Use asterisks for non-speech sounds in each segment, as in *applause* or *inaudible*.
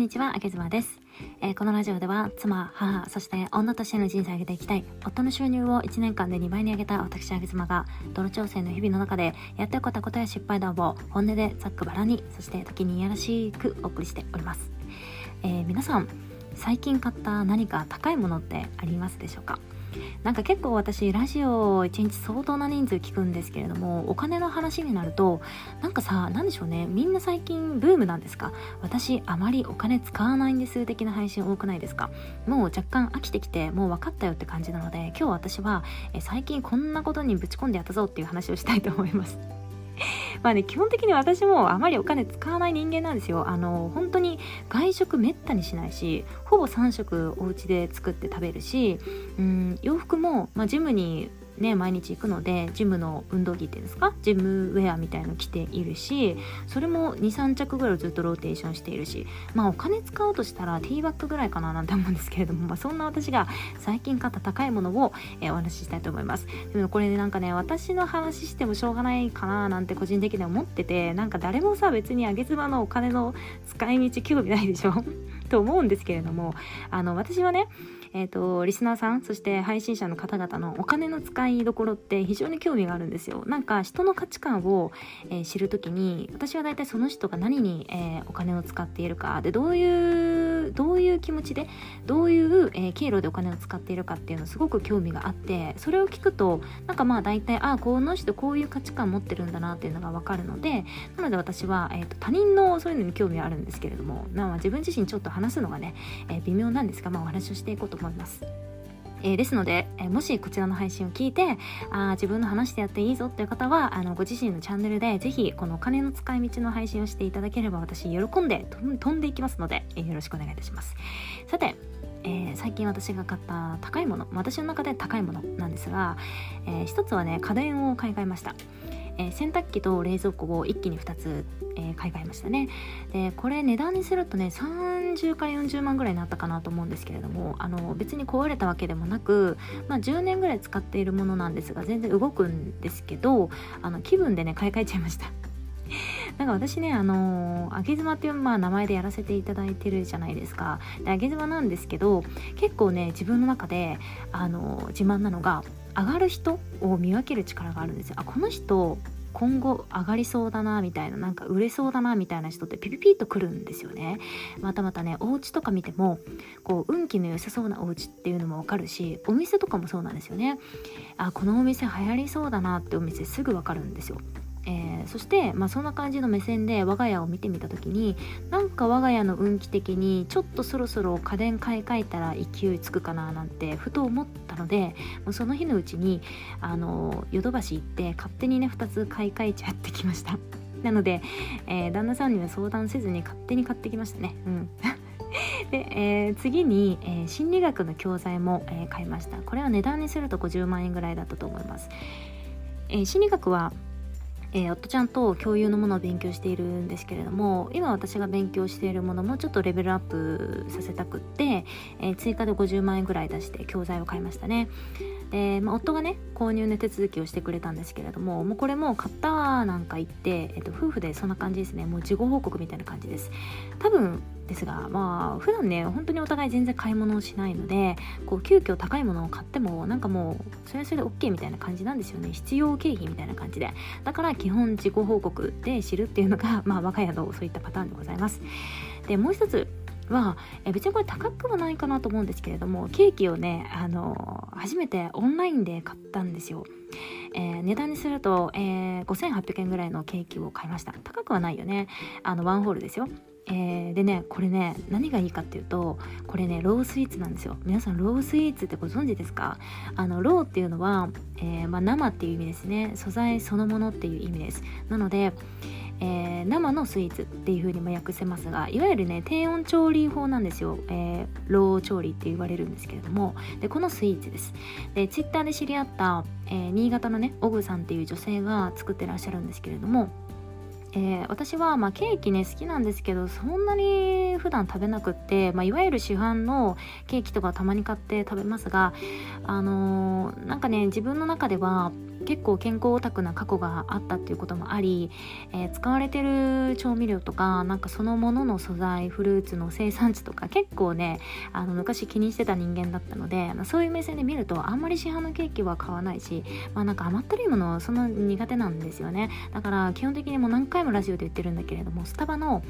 んにちは、あけずまです、えー、このラジオでは、妻、母、そして女としての人生を上げていきたい、夫の収入を1年間で2倍に上げた私、あけずまが、泥調整の日々の中で、やってよかったことや失敗談を本音でざっくばらに、そして時にいやらしくお送りしております。えー、皆さん、最近買った何か高いものってありますでしょうか？なんか結構私ラジオを1日相当な人数聞くんですけれどもお金の話になるとなんかさ何でしょうね。みんな最近ブームなんですか？私あまりお金使わないんです的な配信多くないですか？もう若干飽きてきてもう分かったよって感じなので今日私はえ最近こんなことにぶち込んでやったぞっていう話をしたいと思います。まあね、基本的に私もあまりお金使わない人間なんですよ。あの、本当に外食めったにしないし、ほぼ3食お家で作って食べるし、うん、洋服も、まあ、ジムにね毎日行くのでジムの運動着っていうんですか？ジムウェアみたいの着ているしそれも23着ぐらいずっとローテーションしているしまあお金使おうとしたらティーバッグぐらいかななんて思うんですけれども、まあ、そんな私が最近買った高いものを、え、お話ししたいと思います。でもこれねなんかね私の話してもしょうがないかななんて個人的には思っててなんか誰もさ別にあげ妻のお金の使い道興味ないでしょ？*laughs* と思うんですけれどもあの私はねえーと、リスナーさんそして配信者の方々のお金の使いどころって非常に興味があるんですよ。なんか人の価値観を、えー、知るときに私は大体その人が何に、えー、お金を使っているかでどういうどういう気持ちでどういう、えー、経路でお金を使っているかっていうのすごく興味があってそれを聞くとなんかまあ大体ああこの人こういう価値観持ってるんだなっていうのが分かるのでなので私は、えーと、他人のそういうのに興味はあるんですけれどもまあ自分自身ちょっと話すのがね、えー、微妙なんですが、まあ、お話をしていこうと思います。えー、ですので、えー、もしこちらの配信を聞いてあ自分の話でやっていいぞっていう方はあのご自身のチャンネルでぜひこのお金の使い道の配信をしていただければ私喜んで飛んでいきますので、えー、よろしくお願いいたします。さてえ、最近私が買った高いもの私の中で高いものなんですが、えー、一つはね家電を買い替えました。えー、洗濯機と冷蔵庫を一気に2つ、えー、買い替えましたねでこれ値段にするとね30から40万ぐらいになったかなと思うんですけれどもあの別に壊れたわけでもなく、まあ、10年ぐらい使っているものなんですが全然動くんですけどあの気分でね買い替えちゃいました *laughs* なんか私ね、あのー、あげ妻っていう、まあ、名前でやらせていただいてるじゃないですか。で、あげ妻なんですけど、結構ね、自分の中で、あのー、自慢なのが、上がる人を見分ける力があるんですよ。あこの人今後上がりそうだなみたいななんか売れそうだなみたいな人ってピピピッとくるんですよね。またまたねお家とか見てもこう運気の良さそうなお家っていうのもわかるしお店とかもそうなんですよね。あこのお店流行りそうだなってお店すぐわかるんですよ。えー、そして、まあ、そんな感じの目線で我が家を見てみた時になんか我が家の運気的にちょっとそろそろ家電買い替えたら勢いつくかななんてふと思ったのでもうその日のうちにあのヨドバシ行って勝手にね2つ買い替えちゃってきました。*laughs* なので、えー、旦那さんには相談せずに勝手に買ってきましたね。うん。*laughs* で、えー、次に、えー、心理学の教材も、えー、買いました。これは値段にすると50万円ぐらいだったと思います、え心理学はえー、夫ちゃんと共有のものを勉強しているんですけれども今私が勉強しているものもちょっとレベルアップさせたくって、えー、追加で50万円ぐらい出して教材を買いましたね。で、まあ、夫がね購入の手続きをしてくれたんですけれどももうこれも買ったなんか言って、えっと、夫婦でそんな感じですね。もう事後報告みたいな感じです。多分ですがまあ普段ね本当にお互い全然買い物をしないのでこう急遽高いものを買ってもなんかもうそれはそれで OK みたいな感じなんですよね。必要経費みたいな感じで。だから基本自己報告で知るっていうのがまあ我が家のそういったパターンでございます。でもう一つは、え別にこれ高くはないかなと思うんですけれどもケーキをねあの初めてオンラインで買ったんですよ、えー、値段にすると、えー、5800円ぐらいのケーキを買いました。高くはないよね。あのワンホールですよ。えー、でねこれね何がいいかっていうとこれねロースイーツなんですよ。皆さんロースイーツってご存知ですか？あのローっていうのは、えー、まあ、生っていう意味ですね。素材そのものっていう意味です。なのでえー、生のスイーツっていう風にも訳せますがいわゆるね低温調理法なんですよ、えー、ロー調理って言われるんですけれども。でこのスイーツです。でツイッターで知り合った、え、新潟のねオグさんっていう女性が作ってらっしゃるんですけれどもえー、私はまあケーキね好きなんですけどそんなに普段食べなくって、まあ、いわゆる市販のケーキとかたまに買って食べますがあのー、なんかね自分の中では結構健康オタクな過去があったっていうこともあり、えー、使われてる調味料とかなんかそのものの素材フルーツの生産地とか結構ねあの昔気にしてた人間だったのでそういう目線で見るとあんまり市販のケーキは買わないし、まあ、なんか甘ったるいものはそんな苦手なんですよね。だから基本的にもう何回もラジオで言ってるんだけれどもスタバの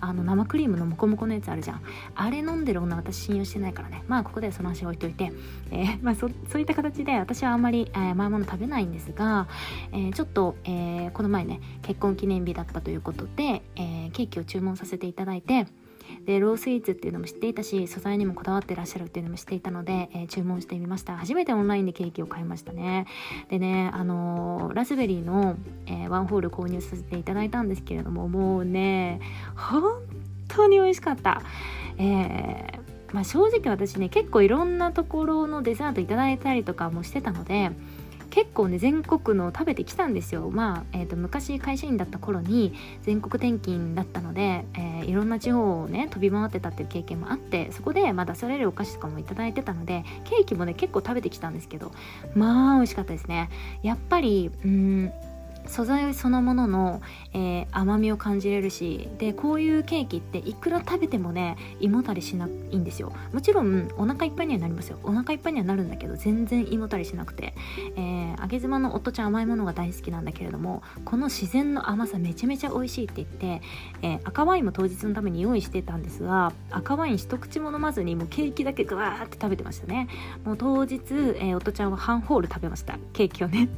あの生クリームのモコモコのやつあるじゃん。あれ飲んでる女私信用してないからね。まあここでその話置いといて、えー、まあそそういった形で私はあんまり、えー、甘いもの食べないんですですが、えー、ちょっと、えー、この前ね結婚記念日だったということで、えー、ケーキを注文させていただいてでロースイーツっていうのも知っていたし素材にもこだわってらっしゃるっていうのも知っていたので、えー、注文してみました。初めてオンラインでケーキを買いましたね。でねあのー、ラズベリーの、えー、ワンホール購入させていただいたんですけれどももうね本当に美味しかった。えまあ、正直私ね結構いろんなところのデザートいただいたりとかもしてたので結構ね全国の食べてきたんですよ。まあ、えーと、昔会社員だった頃に全国転勤だったので、えー、いろんな地方をね飛び回ってたっていう経験もあってそこでまあ出されるお菓子とかも頂いてたのでケーキもね結構食べてきたんですけどまあ美味しかったですね。やっぱりうん素材そのものの、えー、甘みを感じれるしでこういうケーキっていくら食べてもね胃もたれしないんですよ。もちろんお腹いっぱいにはなりますよ。お腹いっぱいにはなるんだけど全然胃もたれしなくて、えー、揚げ妻の夫ちゃん甘いものが大好きなんだけれどもこの自然の甘さめちゃめちゃ美味しいって言って、えー、赤ワインも当日のために用意してたんですが赤ワイン一口も飲まずにもうケーキだけグワーって食べてましたね。もう当日、えー、夫ちゃんは半ホール食べました。ケーキをね。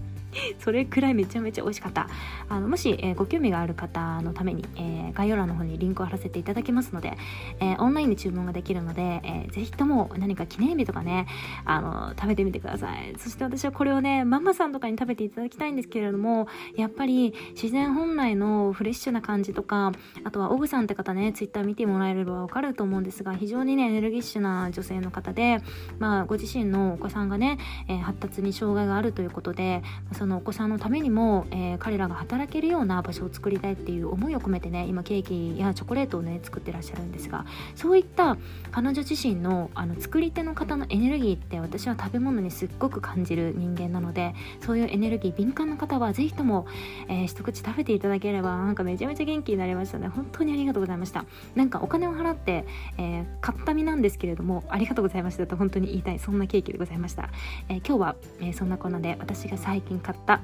*laughs* それくらいめちゃめちゃ美味しかった。あのもし、えー、ご興味がある方のために、えー、概要欄の方にリンクを貼らせていただきますので、えー、オンラインで注文ができるので、えー、ぜひとも何か記念日とかねあの食べてみてください。そして私はこれをねママさんとかに食べていただきたいんですけれどもやっぱり自然本来のフレッシュな感じとかあとはオグさんって方ねツイッター見てもらえればわかると思うんですが非常にねエネルギッシュな女性の方で、まあ、ご自身のお子さんがね、え、発達に障害があるということでそののお子さんのためにも、えー、彼らが働けるような場所を作りたいっていう思いを込めてね今ケーキやチョコレートをね作ってらっしゃるんですがそういった彼女自身のあの作り手の方のエネルギーって私は食べ物にすっごく感じる人間なのでそういうエネルギー敏感な方は是非とも、えー、一口食べていただければなんかめちゃめちゃ元気になりましたね。本当にありがとうございました。なんかお金を払って、えー、買った身なんですけれどもありがとうございましたと本当に言いたいそんなケーキでございました、えー、今日は、えそんなこんなで私が最近買った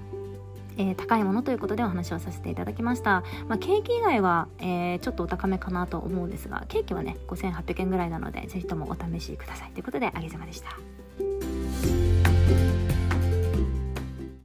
えー、高いものということでお話をさせていただきました、まあ、ケーキ以外は、えー、ちょっとお高めかなと思うんですがケーキはね5800円ぐらいなのでぜひともお試しください。ということであげざまでした。